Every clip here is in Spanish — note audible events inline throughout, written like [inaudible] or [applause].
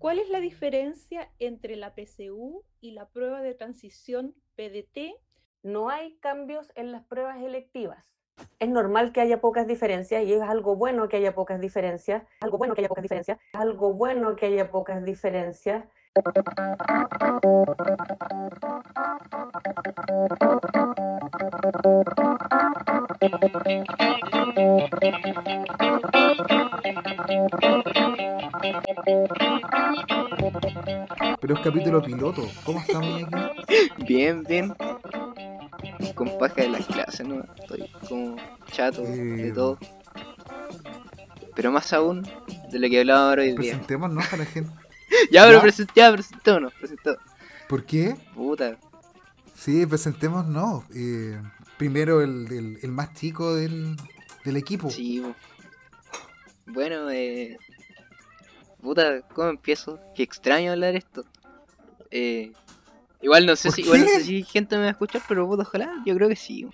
¿Cuál es la diferencia entre la PCU y la prueba de transición PDT? No hay cambios en las pruebas electivas. Es normal que haya pocas diferencias y es algo bueno que haya pocas diferencias. Algo bueno que haya pocas diferencias. Algo bueno que haya pocas diferencias. Pero es capítulo piloto. ¿Cómo estamos aquí? Bien, bien. Con paja de las clases, ¿no? Estoy como chato de Eh, todo. Pero más aún de lo que hablaba ahora hoy día. Presentémonos a la gente. [laughs] Ya, pero ¿Ya? present- ya, presentémonos, presentémonos. ¿Por qué? Puta. Sí, presentémonos. Eh, primero el, el- el más chico del, del equipo. Sí. Bueno, eh. Puta, ¿cómo empiezo? Qué extraño hablar esto. Eh. Igual no sé ¿Por si, igual no sé si gente me va a escuchar, pero puta, ojalá, yo creo que sí.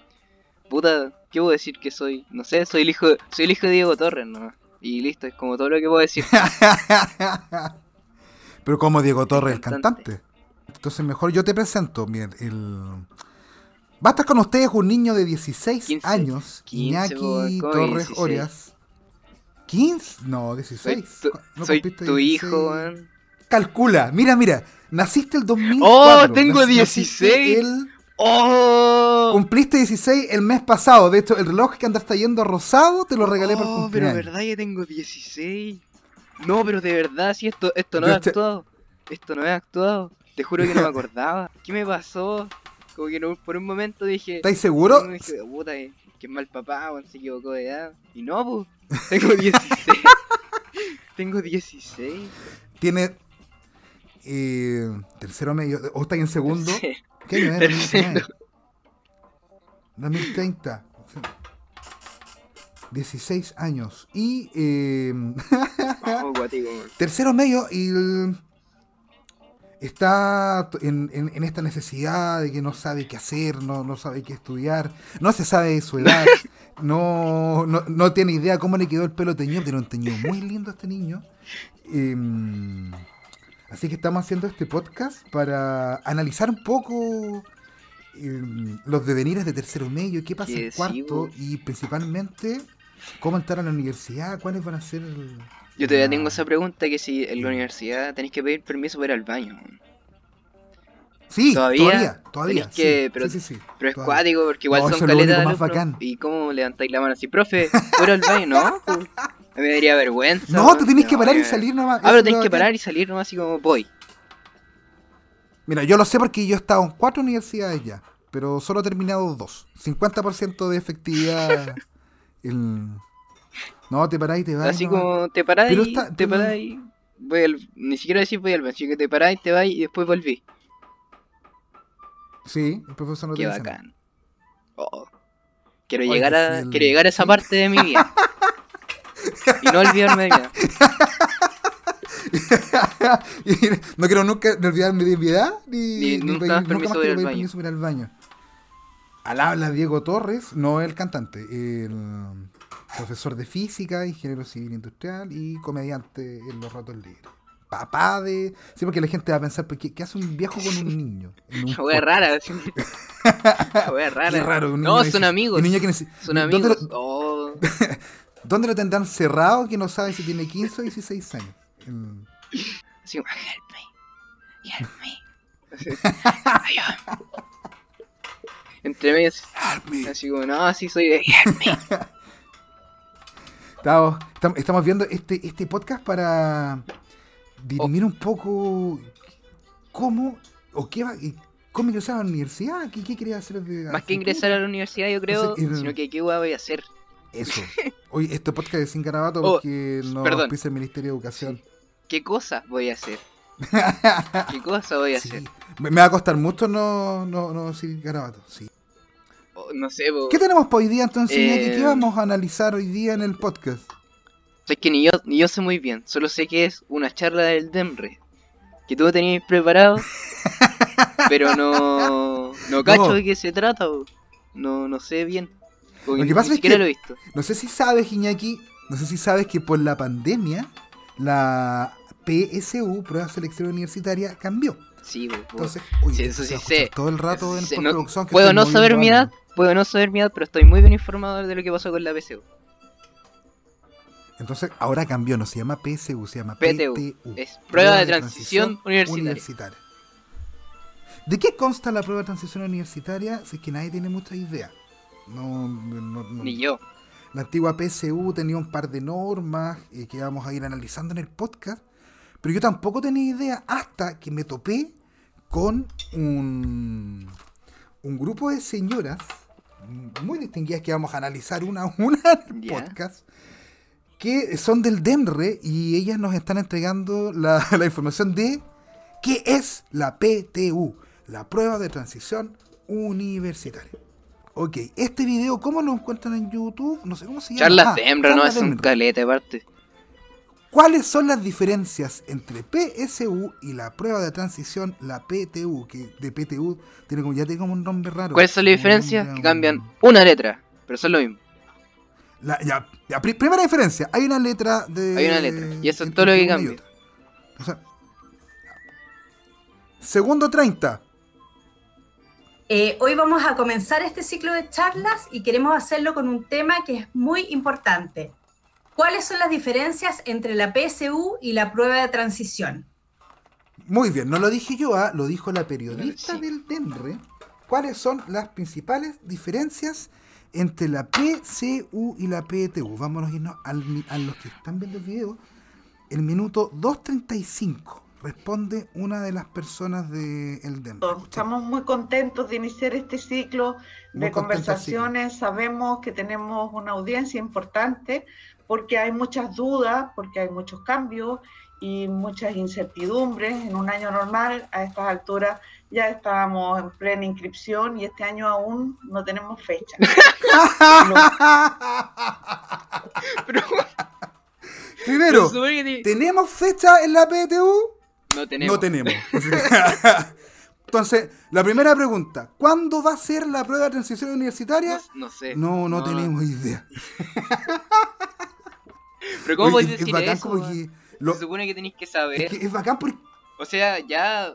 Puta, ¿qué puedo decir que soy? No sé, soy el hijo, soy el hijo de Diego Torres nomás. Y listo, es como todo lo que puedo decir. [laughs] Pero como Diego Torres, el cantante. cantante. Entonces mejor yo te presento. Bien, el... Va a estar con ustedes un niño de 16 15, años, 15, Iñaki po, ¿cómo que Torres 16? Orias. ¿15? No, Soy 16. tu, ¿No soy tu 16? hijo, weón. Calcula, mira, mira. Naciste el 2004. ¡Oh, tengo Nac- naciste 16! el- ¡Oh! Cumpliste 16 el mes pasado. De hecho, el reloj que anda yendo rosado te lo regalé para el Oh, pero cumpleaños. verdad que tengo 16. No, pero de verdad, sí, esto, esto no Yo es te- actuado. Esto no es actuado. Te juro que no me [laughs] acordaba. ¿Qué me pasó? Como que no- por un momento dije. ¿Estáis seguros? no, dije, puta, que, que es mal papá, weón, se equivocó de edad. Y no, pues. Tengo 16. [laughs] tengo 16. Tiene eh, tercero medio. ¿O estáis en segundo? Sí. ¿Qué año es? Tercero. 2030. 16 años. Y eh, [laughs] Oh, guático, weón. tercero medio y el- está en, en- en esta necesidad de que no sabe qué hacer, no, no sabe qué estudiar, no se sabe su [laughs] edad, no, no, no tiene idea cómo le quedó el pelo teñido, tiene un teñido muy lindo este niño. Em, así que estamos haciendo este podcast para analizar un poco em, los devenires de tercero medio, qué pasa en cuarto y principalmente cómo entrar a la universidad, cuáles van a ser... el- Yo todavía tengo esa pregunta que si en la universidad tenéis que pedir permiso para ir al baño. Sí, Todavía todavía, que- sí, pero- sí, sí, sí, Pero es todavía. cuático porque igual No, son caletas de bacán. ¿Y cómo levantáis la mano así? Profe, ¿fuera al baño? No, [laughs] pues, a mí me daría vergüenza. No, tú tenés que No, parar y salir nomás. Ah, pero tenés que parar y salir nomás así como voy. Mira, yo lo sé porque yo he estado en cuatro universidades ya, pero solo he terminado dos. 50% de efectividad. [laughs] el- No, te parás y te vas. Así como te parás Pero y está- te pero- y voy al... Ni siquiera decir voy al baño, sino que te parás y te vas y después volví. Sí, el profesor no te Qué dice nada. bacán. Oh. Quiero Oye, llegar a el- quiero llegar a esa parte de mi vida. [laughs] y no olvidarme de. Y [laughs] no quiero nunca ni olvidarme de mi edad ni, Ni nunca pedir- nunca más quiero al pedir permiso para ir al baño. Al habla Diego Torres, no el cantante, el profesor de física, ingeniero civil industrial y comediante en los ratos libres. Papá de. Sí, porque la gente va a pensar, ¿por ¿qué, qué hace un viejo con un niño? [laughs] En un La wea rara. [laughs] wea rara. Qué raro. un no, son amigos. un niño que nece- Son ¿Dónde amigos. lo- Oh. [laughs] ¿Dónde lo tendrán cerrado que no sabe si tiene 15 o 16 años? Así como, help me, help me. Entre medio, así- como, no, así soy de help me. Estamos, estam- estamos viendo este, este podcast para dirimir un poco cómo o qué va, cómo ingresar a la universidad, qué, qué quería hacer de, Más que ingresar a la universidad, yo creo, el- sino que qué voy a hacer. Eso. [laughs] Oye, este podcast es sin garabato Oh, porque no pisa el Ministerio de Educación. ¿Qué cosa voy a hacer? [laughs] ¿Qué cosa voy a Sí. hacer? Me, va a costar mucho no, no, no decir garabato. Sí. No sé. ¿Qué tenemos para hoy día entonces, Iñaki? ¿Qué Eh, vamos a analizar hoy día en el podcast? Es que ni yo, ni yo sé muy bien, solo sé que es una charla del DEMRE. Que tú tenías preparado, [laughs] pero no, no cacho No. de qué se trata, no, no sé bien. Porque Lo que pasa es que- lo he visto. No sé si sabes, Iñaki, no sé si sabes que por la pandemia, la PSU, prueba selección universitaria, cambió. Sí, pues, Entonces, oye, Sí, eso sí sé. todo el rato en no- postproducción que puedo no saber mi edad, puedo no saber mi edad, pero estoy muy bien informado de lo que pasó con la PSU. Entonces, ahora cambió, no se llama PSU, se llama PTU. PTU. Es prueba de transición universitaria. ¿De qué consta la prueba de transición universitaria? Si es que nadie tiene mucha idea. No, no- no- Ni yo. La antigua PSU tenía un par de normas eh, que vamos a ir analizando en el podcast, pero yo tampoco tenía idea hasta que me topé con un, un grupo de señoras muy distinguidas que vamos a analizar una a una en el podcast, que son del DEMRE y ellas nos están entregando la, [laughs] la información de qué es la PTU, la prueba de transición universitaria. Ok, este video, ¿cómo lo encuentran en YouTube? No sé cómo se llama. Charlas Ah, no, es un calete aparte. ¿Cuáles son las diferencias entre PSU y la prueba de transición, la PTU? Que de PTU tiene como, ya tiene como un nombre raro. ¿Cuáles son las diferencias? Que cambian un- una letra, pero son lo mismo. La- ya, ya, pri- primera diferencia, hay una letra de... Hay una letra, y eso es todo lo que cambia. otra. O sea, segundo 30. Eh, hoy vamos a comenzar este ciclo de charlas y queremos hacerlo con un tema que es muy importante. ¿Cuáles son las diferencias entre la PSU y la prueba de transición? Muy bien, no lo dije yo, ah, lo dijo la periodista Sí. del DEMRE. ¿Cuáles son las principales diferencias entre la PCU y la PTU? Vámonos a irnos al a los que están viendo el video. El minuto 2.35 responde una de las personas del. Escuchemos. Estamos muy contentos de iniciar este ciclo Muy de ciclo. conversaciones. Sabemos que tenemos una audiencia importante porque hay muchas dudas, porque hay muchos cambios y muchas incertidumbres. En un año normal, a estas alturas, ya estábamos en plena inscripción y este año aún no tenemos fecha. [laughs] Pero [laughs] Primero, ¿tenemos fecha en la PTU? no tenemos. No tenemos. [laughs] Entonces, la primera pregunta, ¿cuándo va a ser la prueba de transición universitaria? No, no sé. No, no, tenemos idea. Pero ¿cómo podéis es, es decir bacán eso? que... lo- Se supone que tenéis que saber. es, que es bacán porque... O sea, ya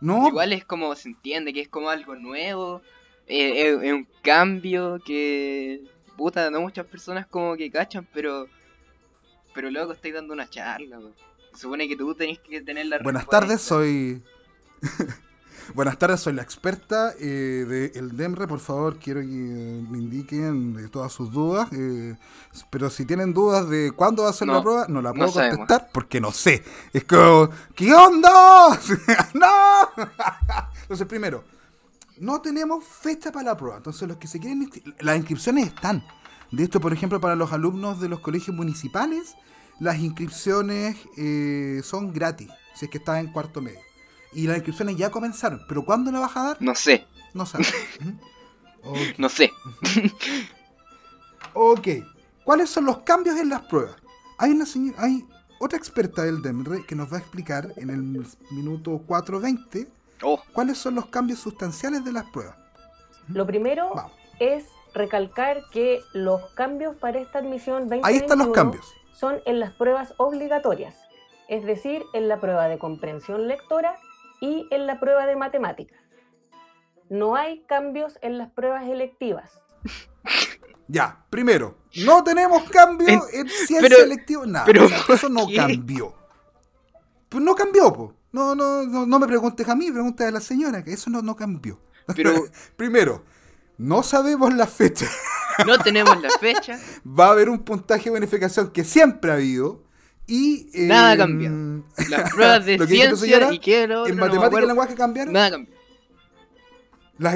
No, igual es como se entiende que es como algo nuevo. eh, Es, es un cambio que. Puta, no muchas personas como que cachan, pero. Pero luego estáis dando una charla. Se supone que tú tenés que tener la Buenas respuesta. tardes, soy. Buenas tardes, soy la experta eh, de El DEMRE. Por favor, quiero que me indiquen de todas sus dudas. eh, pero si tienen dudas de cuándo va a ser la No, prueba, no la no puedo sabemos. contestar porque no sé. Es como, ¿qué onda? [laughs] ¡No! Entonces, primero, no tenemos fecha para la prueba. Entonces, los que se quieren. Las inscripciones están. De esto, por ejemplo, para los alumnos de los colegios municipales, las inscripciones eh, son gratis, si es que estás en cuarto medio. Y las inscripciones ya comenzaron, pero ¿cuándo la vas a dar? No sé, No sabes. [laughs] Ujú. ok. no sé. Ok. ¿Cuáles son los cambios en las pruebas? Hay una señora, hay otra experta del DEMRE que nos va a explicar en el minuto 4.20 Oh, cuáles son los cambios sustanciales de las pruebas. Lo primero Vamos. es recalcar que los cambios para esta admisión 2021 Ahí están los cambios. son en las pruebas obligatorias, es decir, en la prueba de comprensión lectora y en la prueba de matemáticas. No hay cambios en las pruebas electivas. [laughs] Ya, primero, no tenemos cambio En- en, ciencia pero- electiva, nada. pero o sea, ¿por eso no qué? cambió. Pues no cambió, po. No, no, no, no me preguntes a mí, pregunta a la señora, que eso no, no cambió. pero [laughs] Primero, no sabemos la fecha. no tenemos la [laughs] fecha. Va a haber un puntaje de bonificación que siempre ha habido. Y. eh, Nada cambió. [laughs] Las pruebas de que ciencia y qué era En no y lenguaje cambiaron. Nada cambió. Las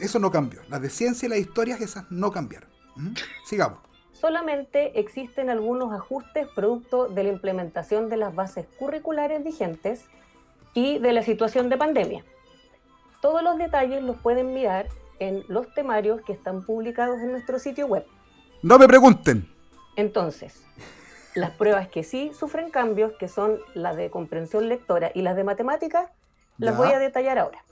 Eso no cambió. Las de ciencia y las historias, esas no cambiaron. Ujú. Sigamos. Solamente existen algunos ajustes producto de la implementación de las bases curriculares vigentes y de la situación de pandemia. Todos los detalles los pueden mirar en los temarios que están publicados en nuestro sitio web. No me pregunten. Entonces, las pruebas que sí sufren cambios, que son las de comprensión lectora y las de matemáticas, las Ya. voy a detallar ahora.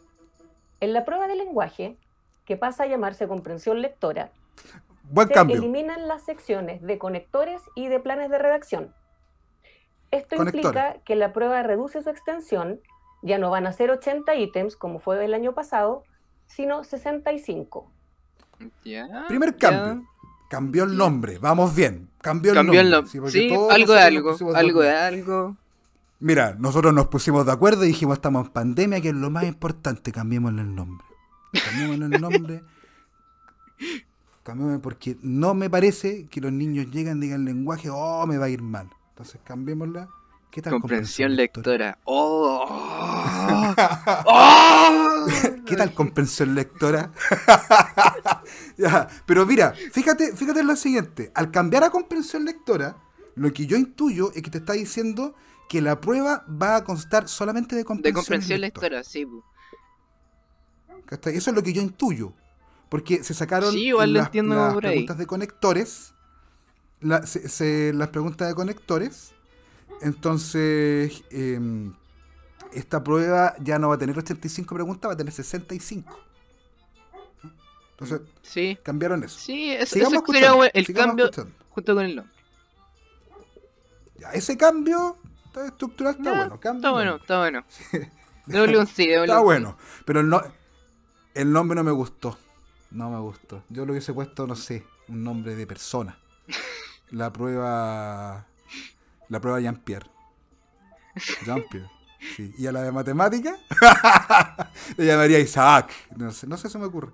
En la prueba de lenguaje, que pasa a llamarse comprensión lectora, Buen se cambio. eliminan las secciones de conectores y de planes de redacción. Esto Conectores. implica que la prueba reduce su extensión, ya no van a ser 80 ítems como fue el año pasado, sino 65. Ya. Primer cambio. Cambió el nombre. Vamos bien. Cambió el Cambió el nombre. Sí, algo de algo. de Algo de algo. Mira, nosotros nos pusimos de acuerdo y dijimos estamos en pandemia, que es lo más importante, cambiémosle el nombre. Cambiémosle el nombre. [laughs] Cambiémosle porque no me parece que los niños llegan, digan lenguaje, oh, me va a ir mal. Entonces cambiémosla. ¿Qué tal Comprensión lectora? lectora. ¡Oh! [laughs] ¡Oh! [laughs] ¿Qué tal comprensión lectora? [laughs] Ya, Pero mira, fíjate, fíjate en lo siguiente. Al cambiar a comprensión lectora, lo que yo intuyo es que te está diciendo que la prueba va a constar solamente de De comprensión, comprensión lectora, sí. Eso es lo que yo intuyo. Porque se sacaron Sí, igual lo las, entiendo las por ahí. preguntas de conectores. la- se- se- las preguntas de conectores. Entonces, em, esta prueba ya no va a tener 85 preguntas, va a tener 65. Entonces, Sí. cambiaron eso. Sí, eso, Sigamos eso sería escuchando, bueno, el sigamos cambio escuchando. junto con el nombre. Ya, ese cambio está estructural está Ya, bueno. cambio Está bueno, está bueno. [laughs] Démosle [laughs] un sí, Está bueno. Pero el, no- el nombre no me gustó. No me gustó. Yo lo hubiese puesto, no sé, un nombre de persona. [laughs] La prueba. La prueba Jean-Pierre. Jean-Pierre. Sí. Y a la de matemática, [laughs] le llamaría Isaac. No sé, no sé, se me ocurre.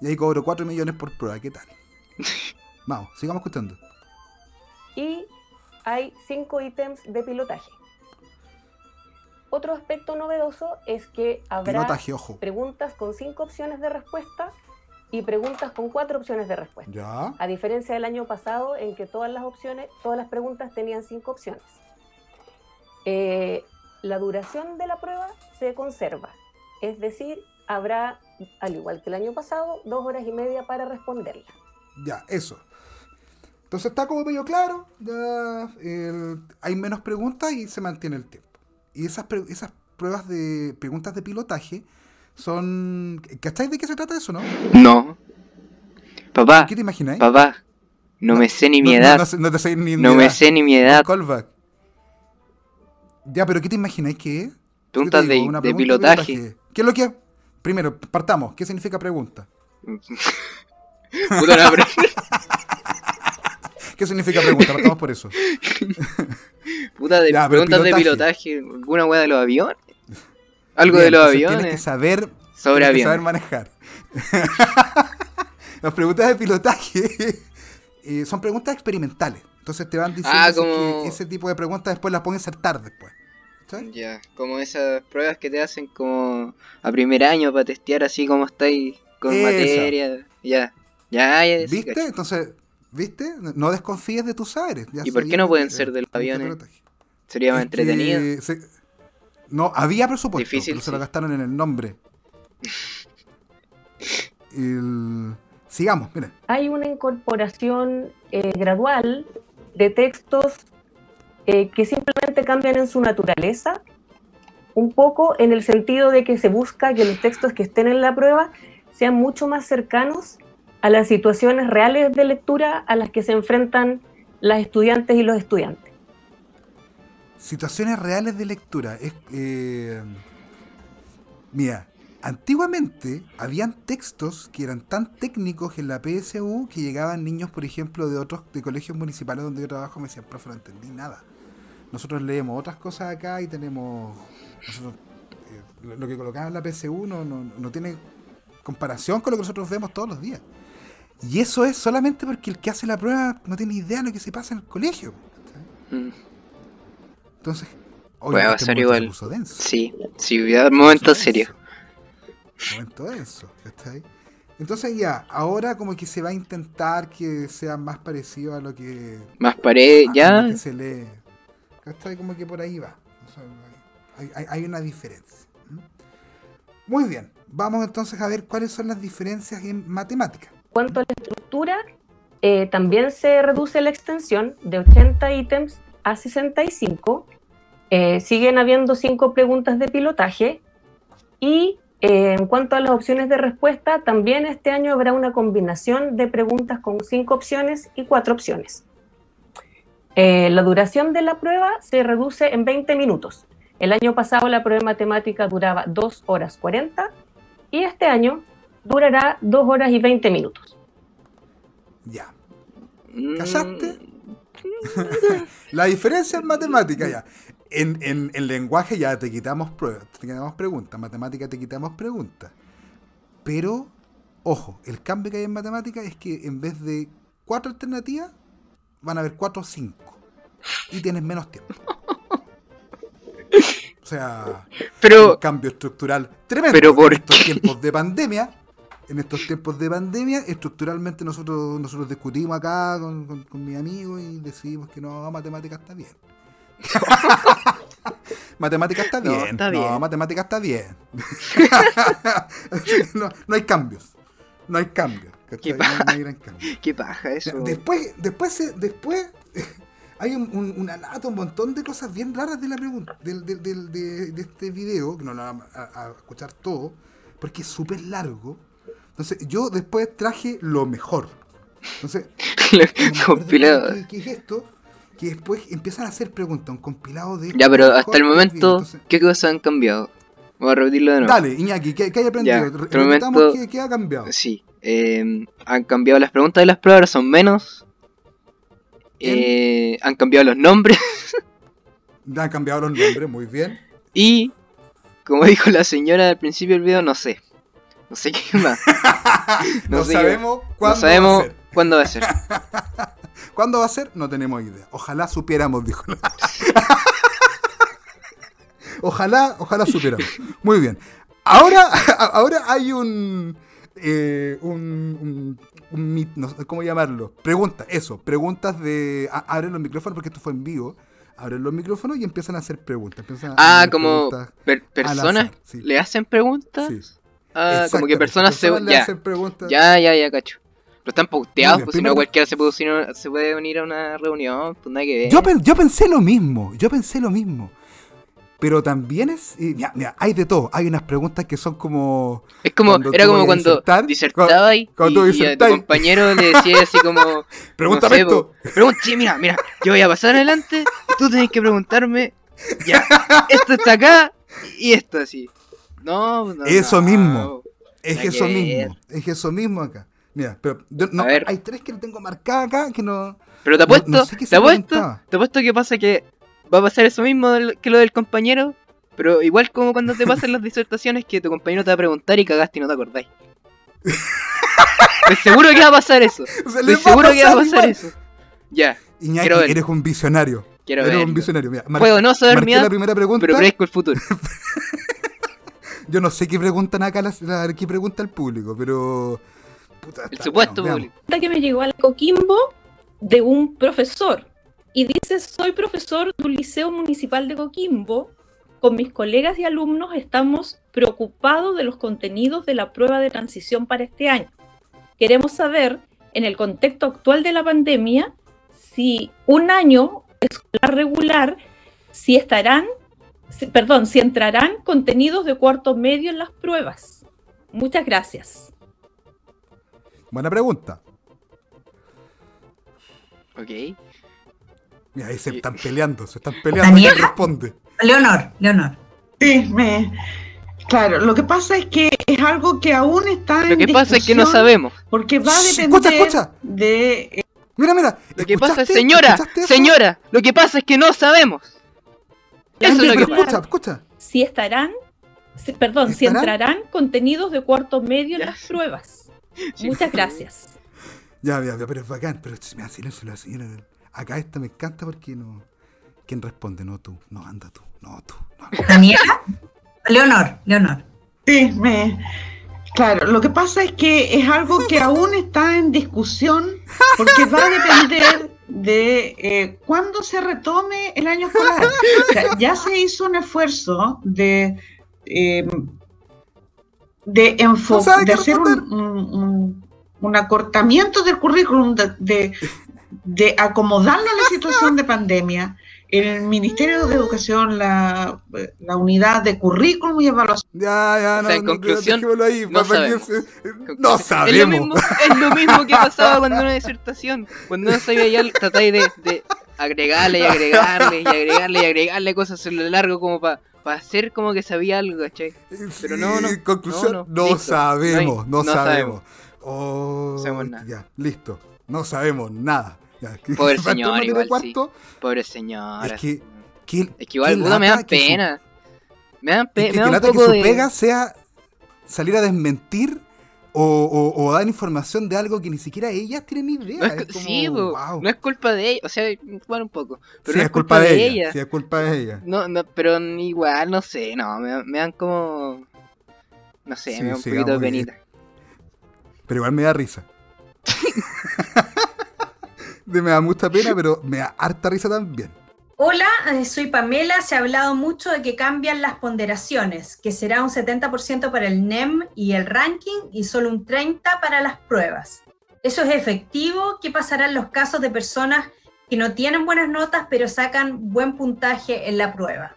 Y ahí cobro 4 millones por prueba. ¿Qué tal? [laughs] Vamos, sigamos escuchando. y hay cinco ítems de pilotaje. Otro aspecto novedoso es que habrá Pilotaje, ojo. preguntas con cinco opciones de respuesta y preguntas con cuatro opciones de respuesta. Ya. A diferencia del año pasado en que todas las opciones, todas las preguntas tenían cinco opciones. Eh, la duración de la prueba se conserva, es decir, habrá, al igual que el año pasado, dos horas y media para responderla. Ya, eso. Entonces está como medio claro, ya el- hay menos preguntas y se mantiene el tiempo. Y esas, pre- esas pruebas de preguntas de pilotaje son... ¿Cacháis de qué se trata eso, no? No. Papá, ¿Qué te imagináis? papá. No me sé ni mi no- edad. No, te sé ni No mi me edad. sé ni mi edad. Callback. Ya, pero ¿qué te imagináis que es? Preguntas de, una de pregunta pilotaje. ¿Qué es lo que...? Primero, partamos. ¿Qué significa pregunta? [laughs] Puta, pero- [laughs] ¿Qué significa pregunta? Partamos por eso. [laughs] puta de Ya, preguntas de pilotaje. pilotaje. ¿Alguna weá de los aviones? Algo Bien, de los entonces Tienes aviones. que saber Sobre Tienes que saber aviones. manejar. Las preguntas de pilotaje eh, son preguntas experimentales. Entonces te van diciendo Ah, como- que ese tipo de preguntas después las pueden insertar después. Ya, como esas pruebas que te hacen como a primer año para testear así como estáis con Esa. materia. Ya, ya, ya. ¿Viste? cacho. Entonces, ¿viste? No desconfíes de tus saberes. Ya ¿Y por qué no de- pueden de- ser de los aviones? pilotaje. Sería más entretenido. se- No, había presupuesto, Difícil, pero se lo gastaron en el nombre. [laughs] El- Sigamos, miren. Hay una incorporación eh, gradual de textos eh, que simplemente cambian en su naturaleza, un poco en el sentido de que se busca que los textos que estén en la prueba sean mucho más cercanos a las situaciones reales de lectura a las que se enfrentan las estudiantes y los estudiantes. Situaciones reales de lectura. Es, eh, mira, antiguamente habían textos que eran tan técnicos en la PSU que llegaban niños, por ejemplo, de otros de colegios municipales donde yo trabajo, me decían, profe, no entendí nada. Nosotros leemos otras cosas acá y tenemos. Nosotros, eh, lo- que colocaban en la PSU no, no, no tiene comparación con lo que nosotros vemos todos los días. Y eso es solamente porque el que hace la prueba no tiene idea de lo que se pasa en el colegio. Mm, Entonces, Puede este pasar momento igual. se puso denso, Sí, sí, voy a dar momento se puso serio. denso, [laughs] Momento denso, ¿cachai? Entonces ya, ahora como que se va a intentar que sea más parecido a lo que, Más pared, ya. lo que se lee. ¿Cachai? Como que por ahí va. O sea, hay, hay- hay una diferencia. Muy bien, vamos entonces a ver cuáles son las diferencias en matemáticas. En cuanto a la estructura, eh, también se reduce la extensión de 80 ítems a 65. Eh, siguen habiendo cinco preguntas de pilotaje. Y eh, en cuanto a las opciones de respuesta, también este año habrá una combinación de preguntas con cinco opciones y cuatro opciones. Eh, la duración de la prueba se reduce en 20 minutos. El año pasado la prueba de matemática duraba 2 horas 40 y este año durará 2 horas y 20 minutos. Ya. Mm, ¿Callaste? [laughs] La diferencia en matemática ya. En, en, en lenguaje ya te quitamos pruebas, te quitamos preguntas. En matemática te quitamos preguntas. Pero, ojo, el cambio que hay en matemática es que en vez de cuatro alternativas, van a haber cuatro o cinco. Y tienes menos tiempo. O sea, un Pero, cambio estructural tremendo. ¿Pero por en estos qué? tiempos de pandemia, en estos tiempos de pandemia, estructuralmente nosotros nosotros discutimos acá con, con, con mis amigos y decidimos que no, matemática está bien. [laughs] matemática está No, bien. No, matemática está bien. [laughs] [laughs] no, no hay cambios. No hay cambios. Qué No, hay- no hay gran cambio. qué paja eso. Después, después, se- después hay un, un, un montón de cosas bien raras de la pregunta, del, del, del- de, de este video, que no lo vamos a, a escuchar todo, porque es súper largo. Entonces, yo después traje lo mejor. Entonces, Compilado. ¿Qué, qué es esto? Que después empiezan a hacer preguntas, un compilado de. Ya, pero hasta el momento, Entonces, ¿qué cosas han cambiado? Voy a repetirlo de nuevo. Dale, Iñaki, ¿qué, qué hay aprendido? Ya, hasta el momento- qué, qué ha cambiado. Sí, eh, han cambiado las preguntas de las pruebas, ahora son menos. Eh, han cambiado los nombres Han cambiado los nombres, muy bien. [laughs] y, como dijo la señora al principio del video, no sé. No sé qué más. [laughs] No, No sé qué- sabemos No cuándo sabemos va a ser. cuándo va a ser. [laughs] ¿Cuándo va a ser? No tenemos idea. Ojalá supiéramos, dijo. [laughs] ojalá, ojalá supiéramos. Muy bien. Ahora, [laughs] ahora hay un, eh, un, un, un no sé cómo llamarlo. Preguntas, eso, preguntas de. a- abren los micrófonos porque esto fue en vivo. Abren los micrófonos y empiezan a hacer preguntas. empiezan a Ah, como preguntas. per- personas azar, sí. le hacen preguntas. Sí. Ah, como que personas se. le Ya, hacen preguntas. ya, ya, ya, cacho. Pero están pauteados, pues si no cualquiera se puede, unir, se puede unir a una reunión, pues nada que ver. Yo, pen- yo pensé lo mismo, yo pensé lo mismo. Pero también es. eh, mira, mira, hay de todo. Hay unas preguntas que son como. Es como, era como cuando disertar, disertaba y, cuando y a tu compañero le decía así como, [laughs] Pregúntame sé, esto. pregunta, sí, mira, mira, yo voy a pasar adelante y tú tenés que preguntarme, ya, esto está acá y esto así. No, no, Eso no. mismo. Es eso mismo. Es eso mismo acá. Mira, pero yo- no, hay tres que tengo marcadas acá que no. Pero te No- apuesto, no sé qué se te apuesto, te apuesto que pasa que va a pasar eso mismo que lo del compañero, pero igual como cuando te pasan las disertaciones que tu compañero te va a preguntar y cagaste y no te acordáis. Estoy seguro que va a pasar eso. [laughs] Estoy seguro que va a pasar eso. Ya, Iñaki, Quiero eres un visionario. quiero eres verlo. un visionario. Mira, Puedo no saber mi marqué edad, la primera pregunta. pero predezco el futuro. [laughs] [laughs] Yo no sé qué preguntan acá, las- la- qué pregunta el público, pero. Puta, El supuesto bueno, que me llegó al Coquimbo de un profesor y dice, soy profesor de un liceo municipal de Coquimbo. Con mis colegas y alumnos estamos preocupados de los contenidos de la prueba de transición para este año. Queremos saber, en el contexto actual de la pandemia, si un año escolar regular, si estarán, si- perdón, si entrarán contenidos de cuarto medio en las pruebas. Muchas gracias. Buena pregunta. Ok. Mira, ahí se están peleando, se están peleando. ¿Quién responde? Leonor, Leonor. Sí, me... Claro, lo que pasa es que es algo que aún está Lo en que pasa es que no sabemos. Porque va a depender escucha, escucha. de... eh, Mira, mira. Lo que pasa es, señora, señora, lo que pasa es que no sabemos. Eso es Pero lo que pasa. escucha, escucha. si estarán, si- perdón, si entrarán contenidos de cuarto medio en las pruebas. [laughs] Muchas gracias. Ya, ya, ya, pero es bacán. Pero mira, silencio, la señora. Acá esta me encanta porque no. ¿Quién responde? No tú. No, anda tú. No tú. No, no. Daniela. Leonor, Leonor. Sí, me... Claro, lo que pasa es que es algo que aún está en discusión porque va a depender de eh, cuándo se retome el año escolar. O sea, ya se hizo un esfuerzo de, eh, de, enfo- No sabe de hacer un, un- acortamiento del currículum, de, de, de acomodarlo a la situación de pandemia. El Ministerio de Educación, la, la unidad de currículum y evaluación. Ya, ya, O no, sea, en no, conclusión, ahí, no para que sabemos. se- No Es lo, sabemos. mismo, es lo mismo que pasaba cuando una disertación. Cuando no sabía ya, tratáis de, de agregarle y agregarle y agregarle y agregarle cosas en lo largo como para hacer como que sabía algo, ¿cachai? Pero no, no, Sí, Conclusión, no, no, no, listo. sabemos, no, No hay- no sabemos. Oh, No sabemos nada. Ya, listo. No sabemos nada. Ya, que- [laughs] Pobre señor, igual, cuarto. Pobre señora. Es que- ¿Qué- Es que igual me dan que su- pena. Me dan, es pe que, me que un que su de... pega sea salir a desmentir o, o- o dar información de algo que ni siquiera ellas tienen idea. No es, Es cu- como, sí, wow. no es culpa de ella, o sea, bueno, un poco, pero Sí, no es culpa de ella. Sí, es culpa de ella. No, no, pero igual, no sé, no, me, me dan como... No sé, Sí, me da un poquito de penita. Pero igual me da risa. [laughs] [laughs] Me da mucha pena, pero me da harta risa también. Hola, eh, soy Pamela. Se ha hablado mucho de que cambian las ponderaciones, que será un 70% para el NEM y el ranking y solo un 30% para las pruebas. ¿Eso es efectivo? ¿Qué pasará en los casos de personas que no tienen buenas notas pero sacan buen puntaje en la prueba?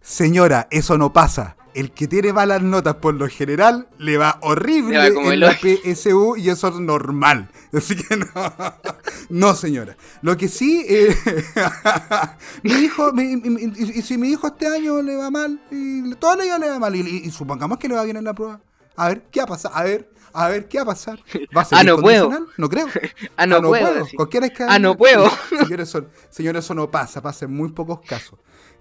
Señora, eso no pasa. El que tiene malas notas por lo general le va horrible Le va en el la. PSU y eso es normal. Así que no, [laughs] no señora. Lo que sí, eh, [laughs] mi hijo, mi- mi- y, y si mi hijo este año le va mal, y todo el año le va mal, y, y- y supongamos que le va bien en la prueba. A ver, ¿qué va a pasar? A ver, a ver, ¿qué va a pasar? ¿Va a [laughs] ser Ah, no puedo. No creo. Ah, no, puedo. sí. Cualquiera es que Ah, no puedo. Señores, eso, señores, eso no pasa, pasa en muy pocos casos.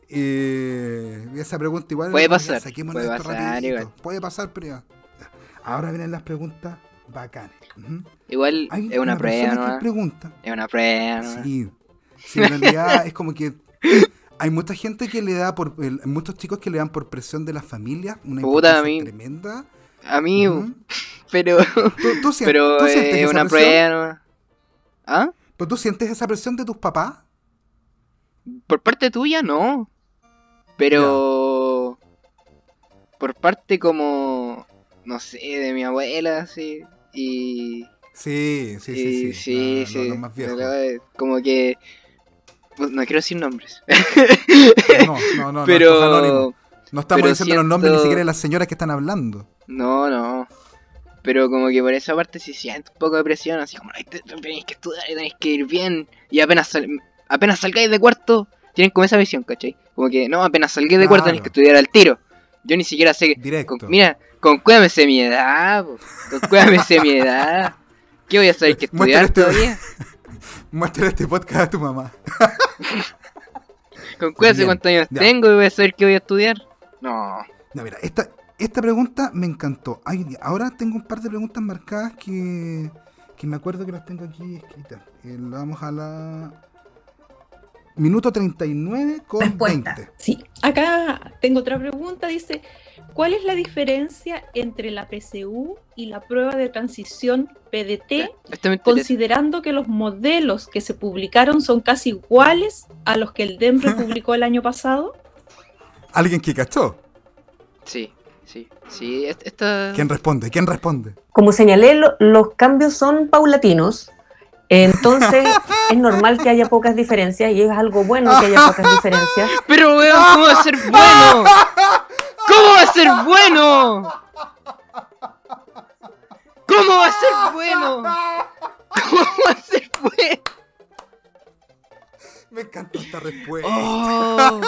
Eh, esa pregunta igual. Puede pasar, puede pasar, igual. Puede pasar, pero. Ahora vienen las preguntas bacanes. Ujú. Igual Hay es una prueba, pregunta. Es una prueba. Sí. Sí, en realidad [laughs] es como que hay mucha gente que le da por. muchos chicos que le dan por presión de las familias. Una Puta, a mí- tremenda. A mí, Ujú. [laughs] pero... ¿Tú, tú sientes, Pero tú sientes una prueba. ¿Ah? ¿Pero tú sientes esa presión de tus papás? Por parte tuya, no. Pero... Por parte como... No sé, de mi abuela, sí. Y... Sí, sí, sí. sí. sí, No, no, sí. más. Pero, como que... No quiero decir nombres. [laughs] No, no, no. pero... No, estamos diciendo los nombres ni siquiera de las señoras que están hablando. No, no. Pero como que por esa parte sí siento un poco de presión, así como, "Ay, te- te- tenéis que estudiar y tenéis que ir bien. Y apenas, sal- apenas salgáis de cuarto, tienen como esa visión, ¿cachai? Como que, no, apenas salgáis de cuarto Claro. tenéis que estudiar al tiro. Yo ni siquiera sé que... Directo. con- mira, con cuédame sé mi edad, con cuédame sé mi edad. ¿Qué voy a saber que Muéstrale estudiar este- todavía? [laughs] Muéstrale este podcast a tu mamá. [laughs] ¿Con Bien, cuántos años ya. tengo y voy a saber que voy a estudiar? No. No, mira, esta, esta pregunta me encantó. Ay, ahora tengo un par de preguntas marcadas que, que me acuerdo que las tengo aquí escritas. Eh, la vamos a la... Minuto 39 con Respuesta. 20. Sí, acá tengo otra pregunta. Dice, ¿cuál es la diferencia entre la PSU y la prueba de transición PDT, interesa. considerando que los modelos que se publicaron son casi iguales a los que el DEMRE [laughs] publicó el año pasado? ¿Alguien que cachó? Sí, sí, sí. est- Esta... ¿Quién responde? ¿Quién responde? Como señalé, lo- los cambios son paulatinos, entonces es normal que haya pocas diferencias y es algo bueno que haya pocas diferencias. Pero weón, ¿cómo va a ser bueno? ¿Cómo va a ser bueno? ¿Cómo va a ser bueno? ¿Cómo va a ser bueno? Me encantó esta respuesta. Oh,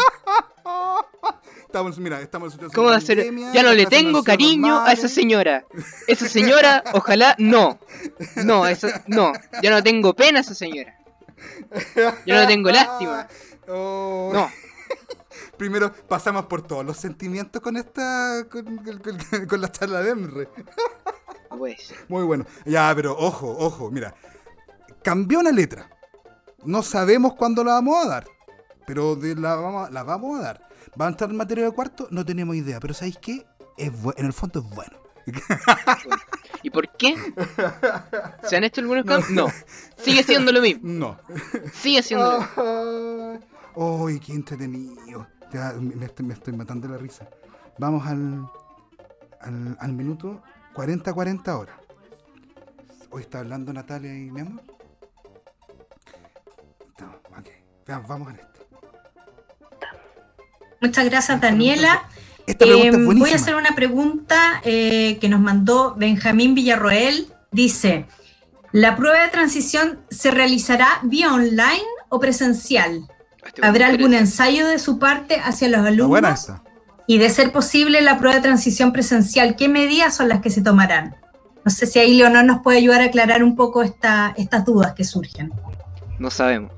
Estamos, mira, estamos ¿Cómo de va a ser? pandemia, Ya no le tengo cariño a esa señora. Esa señora, ojalá, no. No, esa, no. Ya no tengo pena a esa señora. Ya no tengo lástima. [laughs] Oh. No. [laughs] Primero pasamos por todos los sentimientos con esta. con, con- con- con la charla de Emre. Ser. Muy bueno. Ya, pero ojo, ojo, mira. Cambió una letra. No sabemos cuándo la vamos a dar. Pero de la vamos a dar. ¿Va a entrar en materia de cuarto? No tenemos idea. Pero ¿sabéis qué? Es en el fondo es bueno. [laughs] ¿Y por qué? ¿Se han hecho algunos cambios? No. Sigue siendo lo mismo. No. Sigue siendo lo mismo. ¡Ay, qué entretenido! Ya, me, me estoy, matando la risa. Vamos al, al, al minuto 40-40 horas. Hoy está hablando Natalia y mi amor. No, ok. Veamos, vamos en esto. Muchas gracias, Daniela. Esta pregunta Eh, es buenísima. voy a hacer una pregunta eh, que nos mandó Benjamín Villarroel. Dice, ¿la prueba de transición se realizará vía online o presencial? Este ¿Habrá algún ensayo de su parte hacia los alumnos? esta. Y de ser posible la prueba de transición presencial, ¿qué medidas son las que se tomarán? No sé si ahí Leonor nos puede ayudar a aclarar un poco esta- estas dudas que surgen. No sabemos.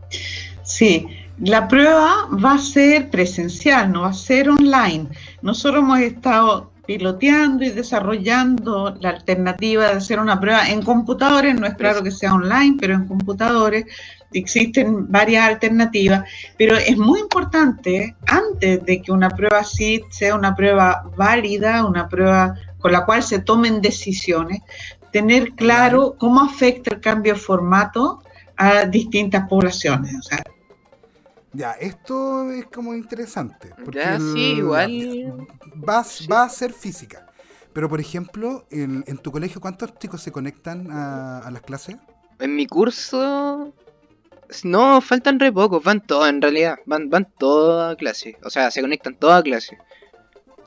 Sí, la prueba va a ser presencial, no va a ser online. Nosotros hemos estado piloteando y desarrollando la alternativa de hacer una prueba en computadores. No es claro que sea online, pero en computadores existen varias alternativas. Pero es muy importante, antes de que una prueba así sea una prueba válida, una prueba con la cual se tomen decisiones, tener claro cómo afecta el cambio de formato a distintas poblaciones. O sea, Ya, esto es como interesante. Porque Ya, sí, igual. Va, Sí. va a ser física. Pero, por ejemplo, en, en tu colegio, ¿cuántos chicos se conectan a, a las clases? En mi curso. No, faltan re pocos, van todos en realidad. Van, van todos a clase. O sea, se conectan todos a clase.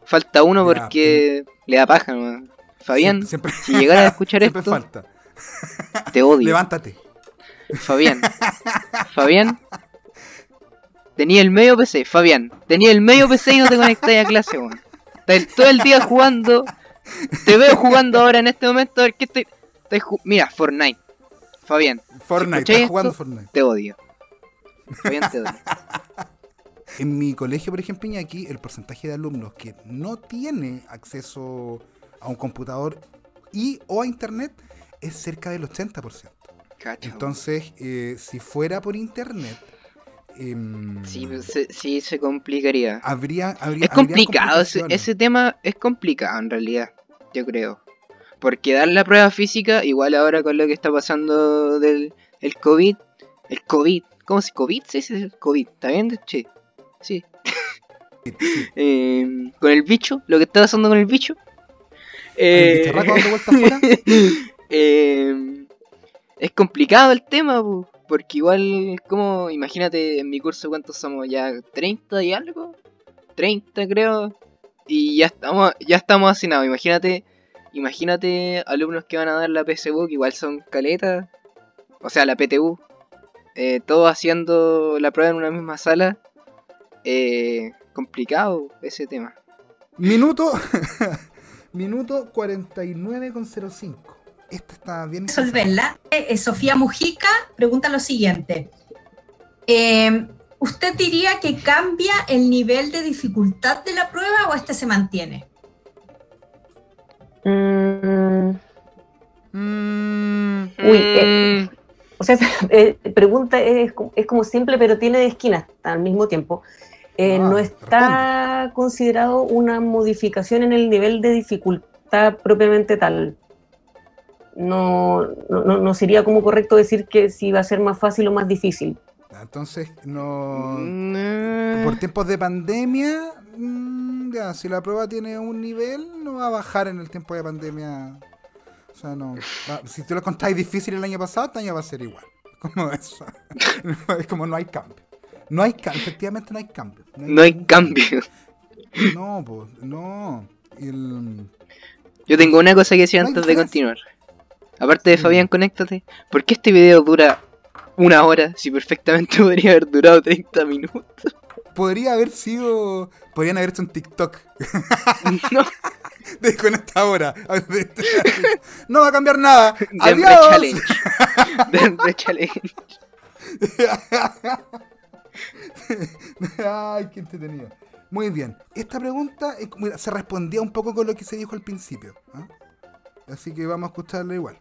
Falta uno Ya, porque le da paja, ¿no? Fabián, Siempre, si llegaras a escuchar [laughs] siempre esto, falta. te odio. Levántate. Fabián. Fabián. Tenía el medio PC, Fabián. Tenía el medio PC y no te conectáis a clase, weón. Estás todo el día jugando. Te veo jugando ahora en este momento. A ver qué estoy. estoy Mira, Fortnite. Fabián, Fortnite, estás jugando? Fortnite. te odio. Fabián, te odio. [laughs] En mi colegio, por ejemplo, Iñaki, el porcentaje de alumnos que no tiene acceso a un computador y o a internet es cerca del 80%. Cacha, weón. Entonces, eh, si fuera por internet, em, Sí, pues, se, sí se complicaría. habría, habría Es complicado, ese, tema es complicado en realidad, yo creo. Porque dar la prueba física, igual ahora con lo que está pasando del el COVID, el COVID, ¿cómo se COVID? Sí, sí, el COVID, ¿está bien? Sí, sí. Sí. [laughs] Eh, con el bicho, lo que está pasando con el bicho. ¿Hay eh, eh, [laughs] es complicado el tema, pu, porque igual, como, imagínate en mi curso cuántos somos, ya 30 y algo, 30 creo, y ya estamos, ya estamos hacinados, imagínate, imagínate alumnos que van a dar la PSU, que igual son caletas, o sea, la PTU, eh, todos haciendo la prueba en una misma sala, eh, complicado ese tema. Minuto, [laughs] minuto 49,05. Este está bien. resolverla. Eh, Sofía Mujica pregunta lo siguiente. Eh, ¿Usted diría que cambia el nivel de dificultad de la prueba o este se mantiene? Mm, Mm, Uy, eh, o sea, esa [laughs] eh, pregunta es, co- es como simple, pero tiene esquinas al mismo tiempo. Eh, Ah, no está considerado una modificación en el nivel de dificultad propiamente tal. No, no, no- no sería como correcto decir que si va a ser más fácil o más difícil. entonces, no. Por tiempos de pandemia, mm, ya, si la prueba tiene un nivel, no va a bajar en el tiempo de pandemia. O sea, no. va- si tú lo contáis difícil el año pasado, este año va a ser igual. [laughs] Como eso. [laughs] es como no hay cambio. No hay cambio, efectivamente no hay cambio. no hay ningún cambio. No, pues, no. El- Yo tengo una cosa que decir No hay antes de continuar. Aparte de. Fabián, conéctate. ¿Por qué este video dura una hora si perfectamente [laughs] podría haber durado 30 minutos? Podría haber sido. Podrían haber hecho un TikTok [laughs] No, de con esta hora. [laughs] No va a cambiar nada. Denver Adiós. Challenge. Denver Challenge. Ay, qué entretenido. Muy bien. Esta pregunta se respondía un poco con lo que se dijo al principio. ¿ah? Así que vamos a escucharla igual.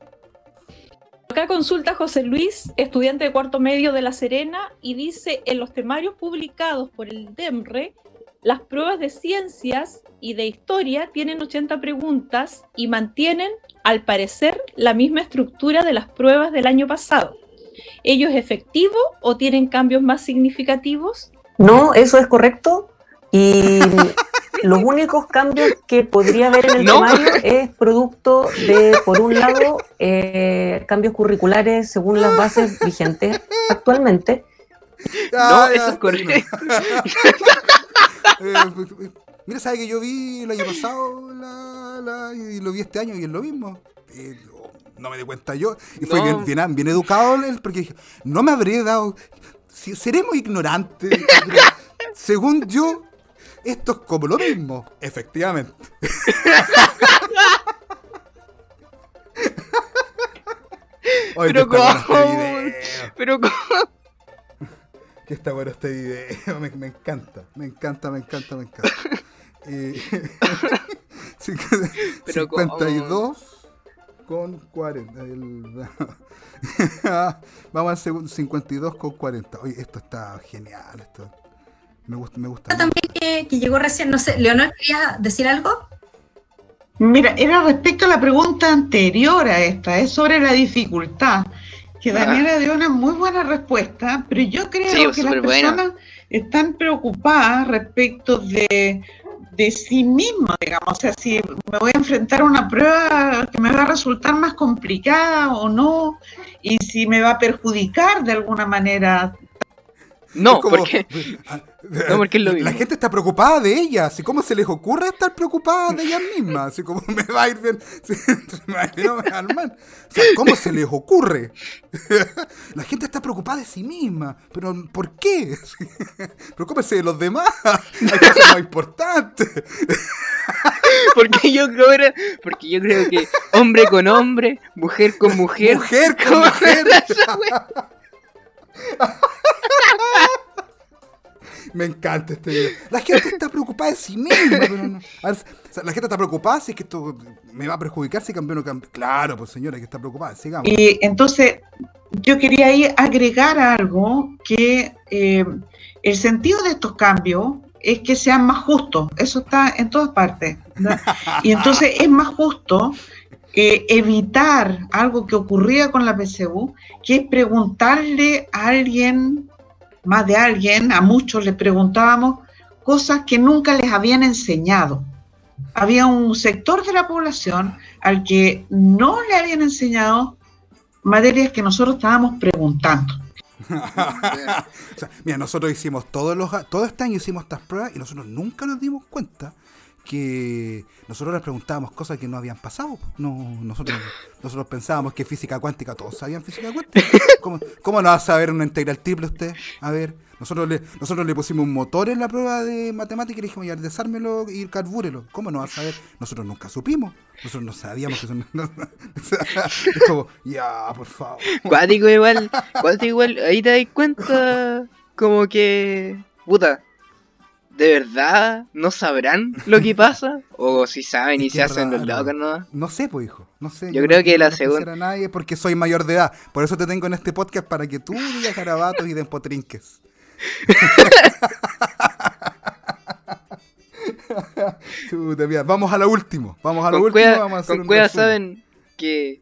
Acá consulta José Luis, estudiante de cuarto medio de La Serena, y dice, en los temarios publicados por el DEMRE, las pruebas de ciencias y de historia tienen 80 preguntas y mantienen, al parecer, la misma estructura de las pruebas del año pasado. ¿Ello es efectivo o tienen cambios más significativos? No, eso es correcto. Y [laughs] los únicos cambios que podría haber en el No. temario es producto de, por un lado, eh, cambios curriculares según las bases vigentes actualmente. No, Ah, ya, eso es correcto. [laughs] Eh, pues, Mira, ¿sabe que yo vi el año pasado la, la- y lo vi este año y es lo mismo? Eh, no me di cuenta yo. Y fue No. bien, bien, bien educado él porque dije, no me habría dado. si seremos ignorantes, [laughs] según yo, esto es como lo mismo, efectivamente. Oye, Pero bueno cómo, este. Pero ¿cómo? Que está bueno este video. Me, me encanta, me encanta, me encanta, me encanta. Eh, [laughs] cincu- Pero 52 con 40. el- [laughs] Vamos al segundo, 52 con 40. Oye, esto está genial. Esto. Me gusta, me gusta. También que, que llegó recién, no sé, Leonor, ¿querías decir algo? Mira, era respecto a la pregunta anterior a esta, es sobre la dificultad, que Ah. Daniela dio una muy buena respuesta, pero yo creo Sí, que las personas están preocupadas respecto de, de sí mismas, digamos, o sea, si me voy a enfrentar a una prueba que me va a resultar más complicada o no, y si me va a perjudicar de alguna manera. [laughs] No, como- porque. [laughs] [laughs] No, porque es lo La mismo. gente está preocupada de ella, así como se les ocurre estar preocupada de ellas mismas, así como me va a ir bien, sí, me va a ir- no me va a ir mal. O sea, ¿cómo se les ocurre? La gente está preocupada de sí misma, pero ¿por qué? Preocúpese de los demás, hay cosas más importantes. Porque yo creo porque yo creo que hombre con hombre, mujer con mujer. Mujer con ¿Cómo mujer. Me encanta este video. La gente está preocupada de sí misma. Pero la gente está preocupada si es que esto me va a perjudicar si cambio o no cambio. Claro, pues señora, que está preocupada. Sigamos. Y entonces yo quería ahí agregar algo que eh, el sentido de estos cambios es que sean más justos. Eso está en todas partes. Y entonces es más justo eh, evitar algo que ocurría con la PCU, que es preguntarle a alguien, más de alguien, a muchos les preguntábamos cosas que nunca les habían enseñado. Había un sector de la población al que no le habían enseñado materias que nosotros estábamos preguntando. [laughs] Mira, nosotros hicimos todos los todo este año hicimos estas pruebas y nosotros nunca nos dimos cuenta que nosotros les preguntábamos cosas que no habían pasado. No, nosotros, nosotros pensábamos que física cuántica, todos sabían física cuántica. ¿Cómo, cómo no va a saber una integral triple usted? A ver, nosotros le, nosotros le pusimos un motor en la prueba de matemática y le dijimos, ya, desármelo y carbúrelo. ¿Cómo no va a saber? Nosotros nunca supimos. Nosotros no sabíamos que sea, [laughs] es como, ya, por favor. Cuático igual, cuático igual, ahí te das cuenta como que, puta, ¿de verdad no sabrán lo que pasa? O si saben y Es que se es hacen los locos, ¿no? No sé, pues, hijo. No sé. Yo no creo que quiero la despreciar segun- a nadie porque soy mayor de edad. Por eso te tengo en este podcast para que tú digas garabatos y [laughs] mira, Vamos a lo último. Vamos a último. cueva, vamos a hacer con un cueva saben que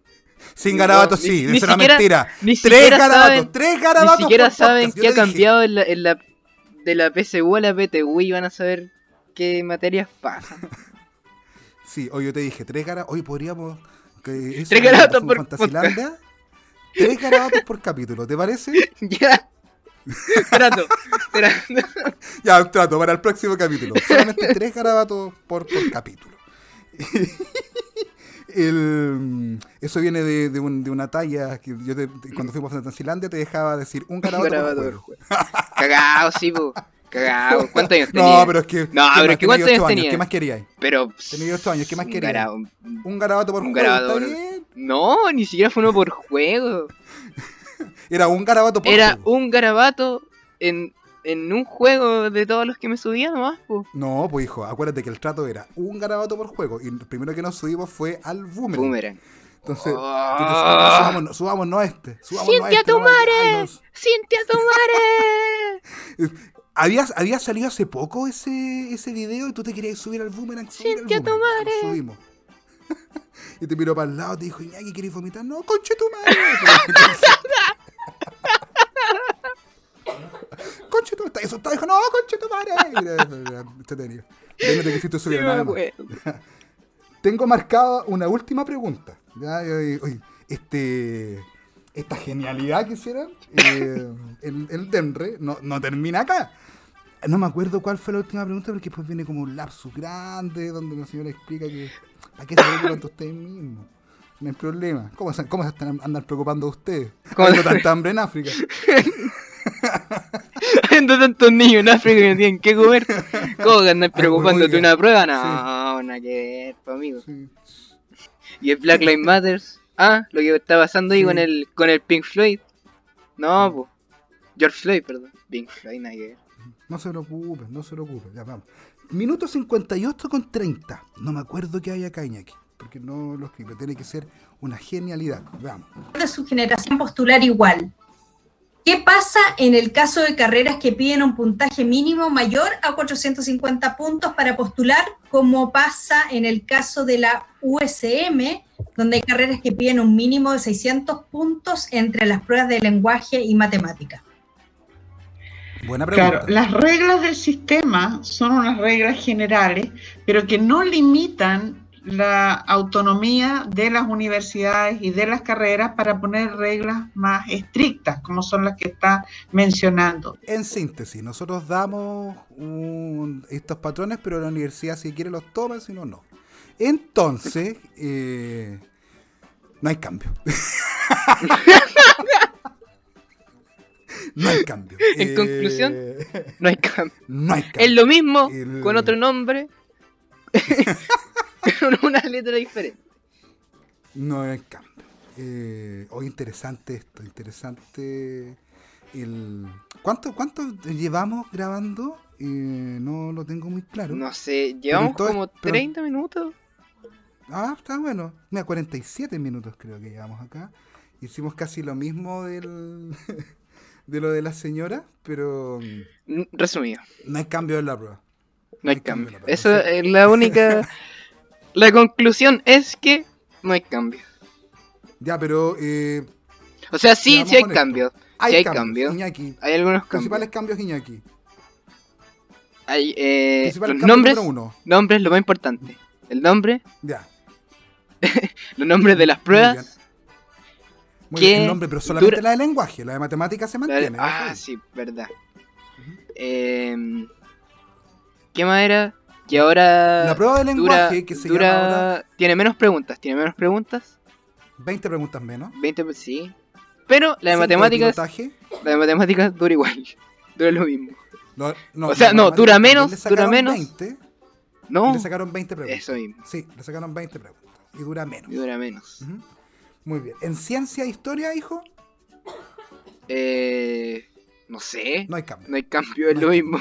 Sin no, garabatos, ni- sí. ni eso era siquiera- mentira. ni Tres siquiera garabatos. saben- tres ni garabatos. siquiera por saben podcast. Yo qué ha dije. cambiado en la, en la- de la PSU a la PTU y van a saber qué materias pasan. [laughs] Sí, hoy yo te dije, tres garabatos. Hoy podríamos. Que Tres garabatos por Fantasilandia. Tres garabatos por capítulo, ¿te parece? [laughs] ya. Trato, trato. [laughs] Ya, trato para el próximo capítulo. Solamente tres garabatos por, por capítulo. El- eso viene de, de un- de una talla que yo te- cuando fuimos a Tanzilandia te dejaba decir un garabato. Cagado, sí, po. Cagado. [laughs] ¿Cuántos años No, tenía? pero es que. No, ¿qué pero es que ¿cuántos años tenía? ¿Qué más queríais? Pero. Tenía ocho años, ¿qué más garabo- Un garabato por Un juego. garabato. No, ni siquiera fue uno por juego. [laughs] Era un garabato por Era juego. un garabato en, en un juego de todos los que me subía nomás. No, pues hijo, acuérdate que el trato era un garabato por juego. Y el primero que nos subimos fue al boomerang. Boomerang. Entonces, Oh. subamos, subamos no a este. Subamos no ¡Cintia este. no a- Tomare! nos- ¡Cintia Tomare! [laughs] Había, había salido hace poco ese, ese video y tú te querías subir al boomerang. subir al Cintia boomerang. Tomare. Nos subimos. [laughs] y te miró para el lado y te dijo, Iñaki, ¿quieres vomitar? No, conche tu madre. [laughs] Eso está, dijo, no, conche tu madre. Entretenido. Ya no te quisiste subir nada más. [laughs] Tengo marcada una última pregunta. Ya, oye, este, esta genialidad que hicieron, eh, el, el Denre, no, no termina acá. No me acuerdo cuál fue la última pregunta, porque después viene como un lapsus grande, donde la señora explica que ¿para qué se preocupan de ustedes mismos? No hay problema. ¿Cómo se, cómo se están, andan preocupando de ustedes? ¿Cómo? Tanta [laughs] hambre en África. [laughs] [laughs] Habiendo tantos niños en África que no tienen que comer, ¿cómo que andas [laughs] preocupándote una prueba? No, nada que ver, amigo. Sí. Y el Black Lives Matter. Ah, lo que está pasando ahí Sí. con el con el Pink Floyd. No, pues. George Floyd, perdón. Pink Floyd, nada que ver. No se preocupe, no se preocupe. Ya vamos. Minuto 58 con 30. No me acuerdo que hay acá, Iñaki. Porque no lo escribo. Tiene que ser una genialidad. Veamos. de su generación postular igual. ¿Qué pasa en el caso de carreras que piden un puntaje mínimo mayor a 450 puntos para postular, como pasa en el caso de la USM, donde hay carreras que piden un mínimo de 600 puntos entre las pruebas de lenguaje y matemática? Buena pregunta. Claro, las reglas del sistema son unas reglas generales, pero que no limitan la autonomía de las universidades y de las carreras para poner reglas más estrictas, como son las que está mencionando. En síntesis, nosotros damos un- estos patrones, pero la universidad si quiere los toma, si no, no. Entonces, [laughs] eh, no hay cambio. [laughs] no hay cambio. En Eh, conclusión, No hay cambio. no hay cambio. Es lo mismo El- con otro nombre. [laughs] [laughs] con una letra diferente. No hay cambio. Eh, hoy interesante esto, interesante el... ¿Cuánto, ¿Cuánto llevamos grabando? Eh, no lo tengo muy claro. No sé, llevamos como pero- 30 minutos. Ah, está bueno. Mira, 47 minutos creo que llevamos acá. Hicimos casi lo mismo del, [laughs] de lo de la señora, pero mm, Resumido, no hay cambio en la prueba. no hay hay cambio, cambio. la Esa verdad, sí. es la única. [laughs] la conclusión es que no hay cambio. Ya, pero eh, O sea, sí, sí hay honestos. cambio. hay, Sí hay cambios. cambios. Iñaki. Hay algunos cambios. Principales cambios, Iñaki. Hay eh, los nombres. uno. Nombres, lo más importante. El nombre, Ya. [laughs] los nombres de las Muy pruebas. bien. Muy bien, el nombre, pero solamente dura- la de lenguaje. La de matemáticas se La- mantiene. ah, sí, verdad. Em, ¿Qué más era? Que ahora La prueba de dura, lenguaje que se dura- llama ahora tiene menos preguntas, tiene menos preguntas, 20 preguntas menos. 20, pe- sí. Pero la de matemáticas, la de matemáticas dura igual. [laughs] Dura lo mismo. No, no, O sea, no, dura menos, le dura menos. 20 y No, le sacaron 20 preguntas. eso mismo, Sí, le sacaron 20 preguntas. Y dura menos. y dura menos. Muy bien. ¿En ciencia e historia, hijo? Eh, no sé, No hay cambio. no hay cambio, es No lo mismo.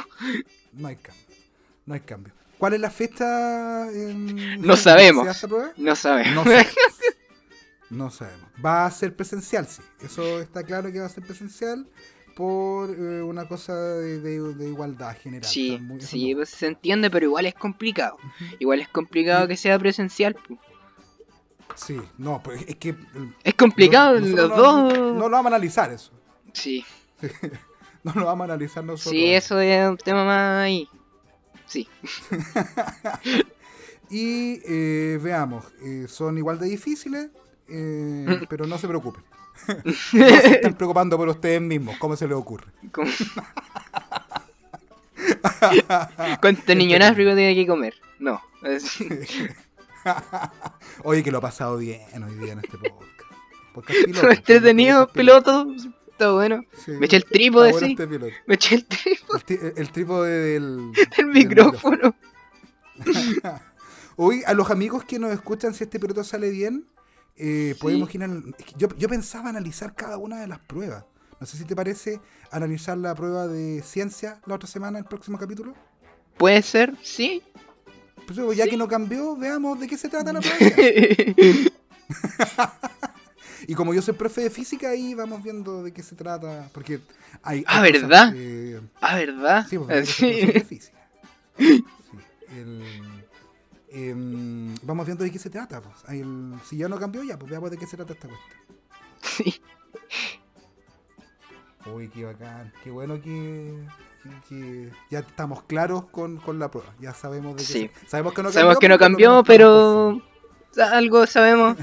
No hay cambio. No hay cambio. ¿Cuál es la fecha? En... [laughs] No sabemos. No sabemos. No sabemos. No sabemos. Va a ser presencial, sí. Eso está claro que va a ser presencial por eh, una cosa de, de- de igualdad general. Sí, muy- sí, pues se entiende, pero igual es complicado. Igual es complicado que sea presencial. Sí, no, pues es que... el- Es complicado, los no, dos. No, lo vamos a analizar eso. Sí, [laughs] No lo vamos a analizar nosotros. sí, eso es un tema más ahí. Sí, [laughs] Y eh, veamos, eh, son igual de difíciles, eh, [laughs] pero no se preocupen. [laughs] no se están preocupando por ustedes mismos, ¿cómo se les ocurre? ¿Cuánto niño en África tiene que comer? No. Oye, que lo he pasado bien hoy día en este podcast. Podcast piloto, Entretenido, piloto. Está bueno. Sí, Me eché el trípode, bueno sí. este. Me eché el trípode El, ti- el trípode del, [laughs] del del micrófono. [laughs] Hoy, a los amigos que nos escuchan, si este piloto sale bien, eh, Sí. podemos que yo, yo pensaba analizar cada una de las pruebas. No sé si te parece analizar la prueba de ciencia la otra semana, el próximo capítulo. Puede ser, sí. Pues, ya que no cambió, veamos de qué se trata la [laughs] prueba. Y como yo soy profe de física, ahí vamos viendo de qué se trata. Porque hay. Ah, hay ¿verdad? ah, ¿verdad? Sí, porque Sí. de física. [laughs] Sí, el- em, vamos viendo de qué se trata. Pues. El- si ya no cambió, ya, pues veamos de qué se trata esta cuestión. Sí. Uy, qué bacán. Qué bueno que, ya estamos claros con, con la prueba. Ya sabemos de qué Sí. se- Sabemos que no Sabemos cambió, que no cambió, pero algo sabemos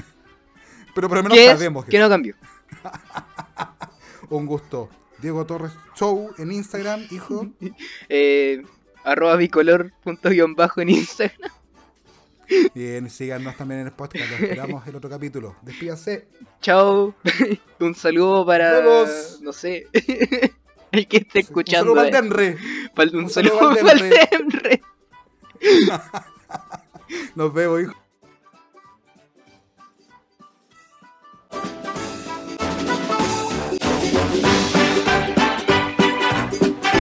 Pero por lo menos es sabemos que, que no cambió. [laughs] Un gusto. Diego Torres Show en Instagram, hijo. [laughs] Eh, arroba bicolor punto guion bajo en Instagram. Bien, síganos también en el podcast. Lo esperamos el otro capítulo. Despídase. Chao. [laughs] Un saludo para. Vemos. No sé. El que esté Un escuchando. saludo eh. para el Denre. Un Un saludo saludo al para el. Denre. Nos vemos, hijo.